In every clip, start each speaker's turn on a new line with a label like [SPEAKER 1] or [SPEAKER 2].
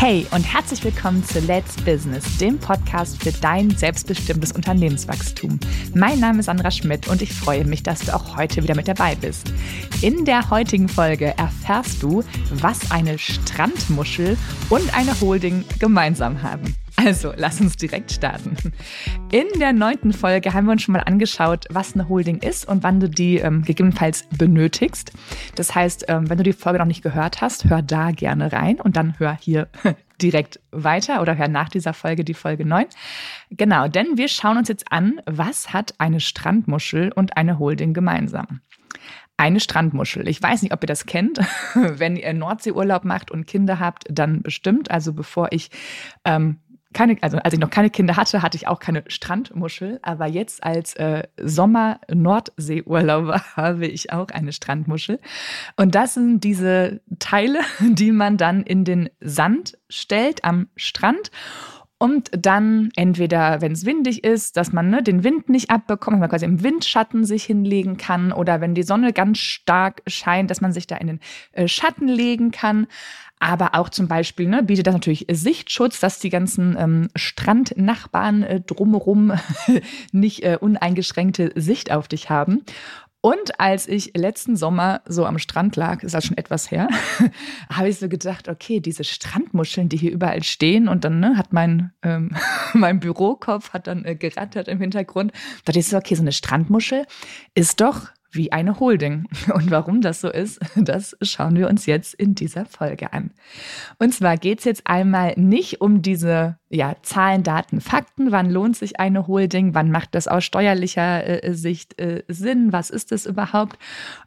[SPEAKER 1] Hey und herzlich willkommen zu Let's Business, dem Podcast für dein selbstbestimmtes Unternehmenswachstum. Mein Name ist Sandra Schmidt und ich freue mich, dass du auch heute wieder mit dabei bist. In der heutigen Folge erfährst du, was eine Strandmuschel und eine Holding gemeinsam haben. Also, lass uns direkt starten. In der neunten Folge haben wir uns schon mal angeschaut, was eine Holding ist und wann du die ähm, gegebenenfalls benötigst. Das heißt, ähm, wenn du die Folge noch nicht gehört hast, hör da gerne rein und dann hör hier direkt weiter oder hör nach dieser Folge die Folge 9. Genau, denn wir schauen uns jetzt an, was hat eine Strandmuschel und eine Holding gemeinsam. Eine Strandmuschel. Ich weiß nicht, ob ihr das kennt. Wenn ihr Nordseeurlaub macht und Kinder habt, dann bestimmt. Also bevor ich ähm, keine, also als ich noch keine Kinder hatte, hatte ich auch keine Strandmuschel, aber jetzt als äh, Sommer-Nordseeurlauber habe ich auch eine Strandmuschel. Und das sind diese Teile, die man dann in den Sand stellt am Strand und dann entweder, wenn es windig ist, dass man ne, den Wind nicht abbekommt, dass man quasi im Windschatten sich hinlegen kann oder wenn die Sonne ganz stark scheint, dass man sich da in den äh, Schatten legen kann. Aber auch zum Beispiel ne, bietet das natürlich Sichtschutz, dass die ganzen ähm, Strandnachbarn äh, drumherum nicht äh, uneingeschränkte Sicht auf dich haben. Und als ich letzten Sommer so am Strand lag, ist das schon etwas her, habe ich so gedacht, okay, diese Strandmuscheln, die hier überall stehen und dann ne, hat mein, ähm, mein Bürokopf hat dann äh, gerattert im Hintergrund. Da dachte ich so, okay, so eine Strandmuschel ist doch wie eine Holding. Und warum das so ist, das schauen wir uns jetzt in dieser Folge an. Und zwar geht es jetzt einmal nicht um diese ja, Zahlen, Daten, Fakten. Wann lohnt sich eine Holding? Wann macht das aus steuerlicher äh, Sicht äh, Sinn? Was ist das überhaupt?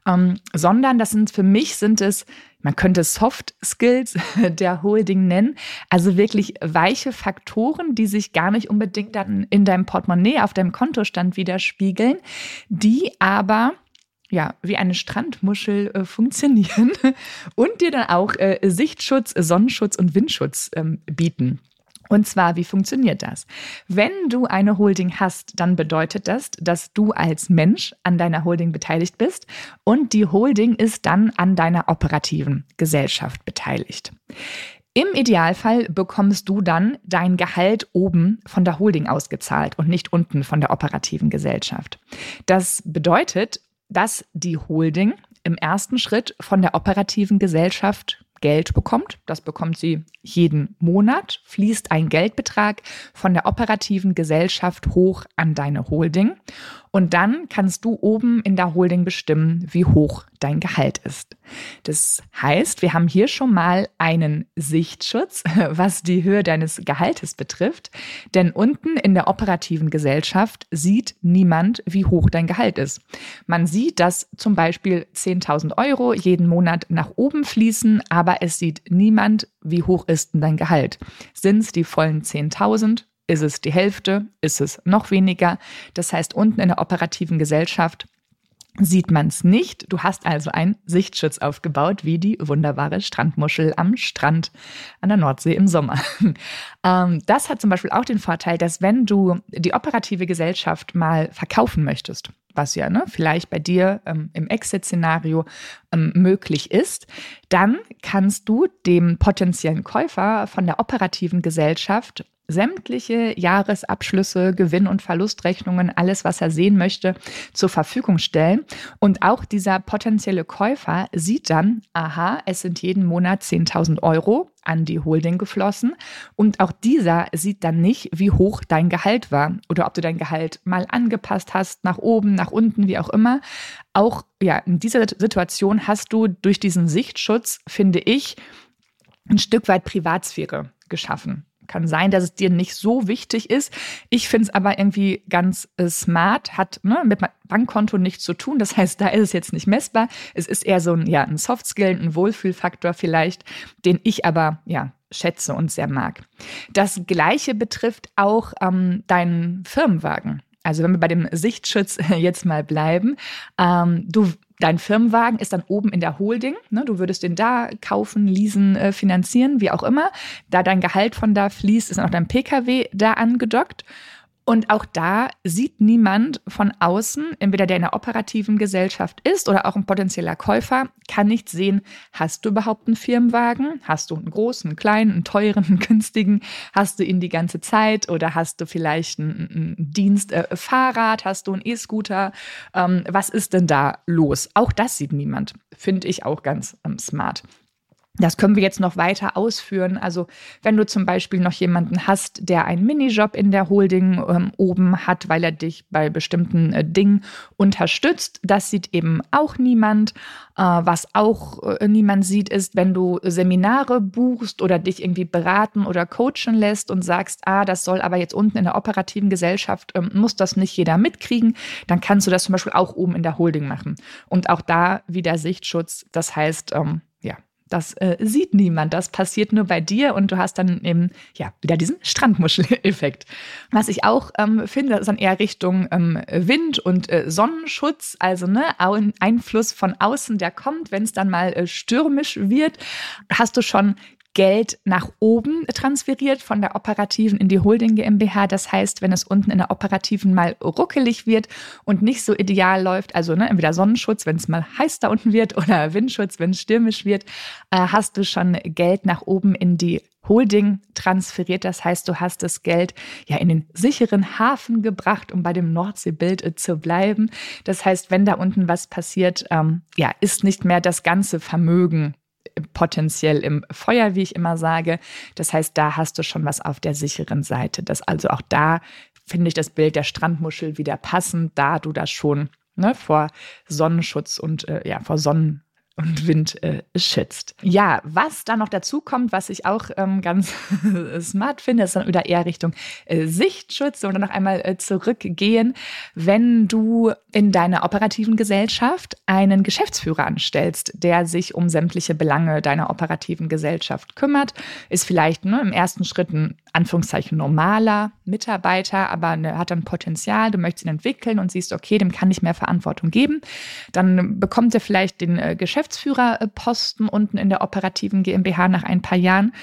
[SPEAKER 1] Ähm, sondern das sind für mich sind es man könnte Soft Skills der Holding nennen, also wirklich weiche Faktoren, die sich gar nicht unbedingt dann in deinem Portemonnaie auf deinem Kontostand widerspiegeln, die aber ja, wie eine Strandmuschel äh, funktionieren und dir dann auch äh, Sichtschutz, Sonnenschutz und Windschutz ähm, bieten. Und zwar, wie funktioniert das? Wenn du eine Holding hast, dann bedeutet das, dass du als Mensch an deiner Holding beteiligt bist und die Holding ist dann an deiner operativen Gesellschaft beteiligt. Im Idealfall bekommst du dann dein Gehalt oben von der Holding ausgezahlt und nicht unten von der operativen Gesellschaft. Das bedeutet, dass die Holding im ersten Schritt von der operativen Gesellschaft Geld bekommt. Das bekommt sie jeden Monat, fließt ein Geldbetrag von der operativen Gesellschaft hoch an deine Holding. Und dann kannst du oben in der Holding bestimmen, wie hoch dein Gehalt ist. Das heißt, wir haben hier schon mal einen Sichtschutz, was die Höhe deines Gehaltes betrifft. Denn unten in der operativen Gesellschaft sieht niemand, wie hoch dein Gehalt ist. Man sieht, dass zum Beispiel 10.000 Euro jeden Monat nach oben fließen, aber es sieht niemand, wie hoch ist denn dein Gehalt. Sind es die vollen 10.000? Ist es die Hälfte? Ist es noch weniger? Das heißt, unten in der operativen Gesellschaft sieht man es nicht. Du hast also einen Sichtschutz aufgebaut, wie die wunderbare Strandmuschel am Strand an der Nordsee im Sommer. Ähm, das hat zum Beispiel auch den Vorteil, dass wenn du die operative Gesellschaft mal verkaufen möchtest, was ja ne, vielleicht bei dir ähm, im Exit-Szenario ähm, möglich ist, dann kannst du dem potenziellen Käufer von der operativen Gesellschaft sämtliche Jahresabschlüsse, Gewinn- und Verlustrechnungen, alles, was er sehen möchte, zur Verfügung stellen. Und auch dieser potenzielle Käufer sieht dann, aha, es sind jeden Monat 10.000 Euro an die Holding geflossen. Und auch dieser sieht dann nicht, wie hoch dein Gehalt war oder ob du dein Gehalt mal angepasst hast, nach oben, nach unten, wie auch immer. Auch ja, in dieser Situation hast du durch diesen Sichtschutz, finde ich, ein Stück weit Privatsphäre geschaffen. Kann sein, dass es dir nicht so wichtig ist. Ich finde es aber irgendwie ganz äh, smart, hat ne, mit meinem Bankkonto nichts zu tun. Das heißt, da ist es jetzt nicht messbar. Es ist eher so ein, ja, ein Soft Skill, ein Wohlfühlfaktor vielleicht, den ich aber ja schätze und sehr mag. Das Gleiche betrifft auch ähm, deinen Firmenwagen. Also wenn wir bei dem Sichtschutz jetzt mal bleiben, ähm, du Dein Firmenwagen ist dann oben in der Holding. Ne? Du würdest den da kaufen, leasen, äh, finanzieren, wie auch immer. Da dein Gehalt von da fließt, ist dann auch dein Pkw da angedockt. Und auch da sieht niemand von außen, entweder der in der operativen Gesellschaft ist oder auch ein potenzieller Käufer, kann nicht sehen, hast du überhaupt einen Firmenwagen? Hast du einen großen, einen kleinen, einen teuren, einen günstigen? Hast du ihn die ganze Zeit oder hast du vielleicht ein, ein Dienstfahrrad? Äh, hast du einen E-Scooter? Ähm, was ist denn da los? Auch das sieht niemand. Finde ich auch ganz ähm, smart. Das können wir jetzt noch weiter ausführen. Also wenn du zum Beispiel noch jemanden hast, der einen Minijob in der Holding ähm, oben hat, weil er dich bei bestimmten äh, Dingen unterstützt, das sieht eben auch niemand. Äh, was auch äh, niemand sieht, ist, wenn du Seminare buchst oder dich irgendwie beraten oder coachen lässt und sagst, ah, das soll aber jetzt unten in der operativen Gesellschaft, ähm, muss das nicht jeder mitkriegen, dann kannst du das zum Beispiel auch oben in der Holding machen. Und auch da wieder Sichtschutz. Das heißt, ähm, das äh, sieht niemand. Das passiert nur bei dir und du hast dann eben ja wieder diesen Strandmuschel-Effekt. Was ich auch ähm, finde, ist dann eher Richtung ähm, Wind und äh, Sonnenschutz, also ne, Einfluss von außen, der kommt, wenn es dann mal äh, stürmisch wird. Hast du schon Geld nach oben transferiert von der operativen in die Holding GmbH. Das heißt, wenn es unten in der operativen mal ruckelig wird und nicht so ideal läuft, also ne, entweder Sonnenschutz, wenn es mal heiß da unten wird oder Windschutz, wenn es stürmisch wird, äh, hast du schon Geld nach oben in die Holding transferiert. Das heißt, du hast das Geld ja in den sicheren Hafen gebracht, um bei dem Nordseebild äh, zu bleiben. Das heißt, wenn da unten was passiert, ähm, ja, ist nicht mehr das ganze Vermögen potenziell im Feuer, wie ich immer sage. Das heißt, da hast du schon was auf der sicheren Seite. Das also auch da finde ich das Bild der Strandmuschel wieder passend, da du das schon ne, vor Sonnenschutz und äh, ja, vor Sonnen und Wind äh, schützt. Ja, was da noch dazu kommt, was ich auch ähm, ganz smart finde, ist dann wieder eher Richtung äh, Sichtschutz dann noch einmal äh, zurückgehen, wenn du in deiner operativen Gesellschaft einen Geschäftsführer anstellst, der sich um sämtliche Belange deiner operativen Gesellschaft kümmert, ist vielleicht ne, im ersten Schritt ein Anführungszeichen normaler Mitarbeiter, aber ne, hat dann Potenzial, du möchtest ihn entwickeln und siehst, okay, dem kann ich mehr Verantwortung geben, dann bekommt er vielleicht den äh, Geschäftsführerposten unten in der operativen GmbH nach ein paar Jahren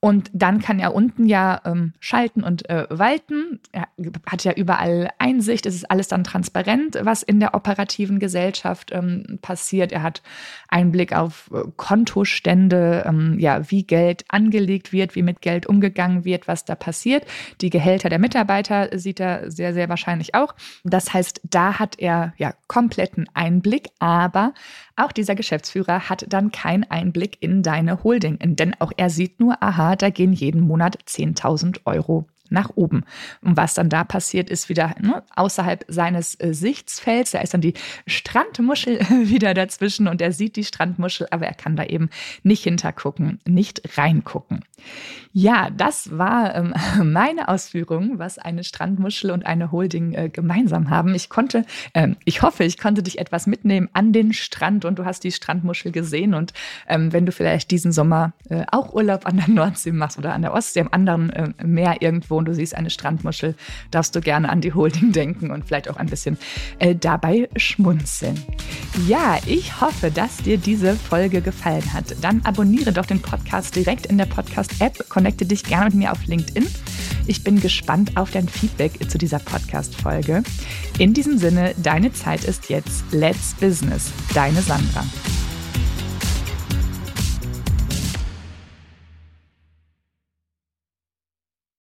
[SPEAKER 1] und dann kann er unten ja ähm, schalten und äh, walten. Er hat ja überall Einsicht. Es ist alles dann transparent, was in der operativen Gesellschaft ähm, passiert. Er hat Einblick auf äh, Kontostände, ähm, ja, wie Geld angelegt wird, wie mit Geld umgegangen wird, was da passiert. Die Gehälter der Mitarbeiter sieht er sehr, sehr wahrscheinlich auch. Das heißt, da hat er ja kompletten Einblick, aber auch dieser Geschäftsführer hat dann keinen Einblick in deine Holding, denn auch er sieht nur, aha, da gehen jeden Monat 10.000 Euro nach oben. Und was dann da passiert, ist wieder ne, außerhalb seines äh, Sichtsfelds. Da ist dann die Strandmuschel wieder dazwischen und er sieht die Strandmuschel, aber er kann da eben nicht hintergucken, nicht reingucken. Ja, das war ähm, meine Ausführung, was eine Strandmuschel und eine Holding äh, gemeinsam haben. Ich konnte, ähm, ich hoffe, ich konnte dich etwas mitnehmen an den Strand und du hast die Strandmuschel gesehen. Und ähm, wenn du vielleicht diesen Sommer äh, auch Urlaub an der Nordsee machst oder an der Ostsee, am anderen äh, Meer irgendwo und du siehst eine Strandmuschel, darfst du gerne an die Holding denken und vielleicht auch ein bisschen äh, dabei schmunzeln. Ja, ich hoffe, dass dir diese Folge gefallen hat. Dann abonniere doch den Podcast direkt in der Podcast-App, connecte dich gerne mit mir auf LinkedIn. Ich bin gespannt auf dein Feedback zu dieser Podcast-Folge. In diesem Sinne, deine Zeit ist jetzt. Let's Business. Deine Sandra.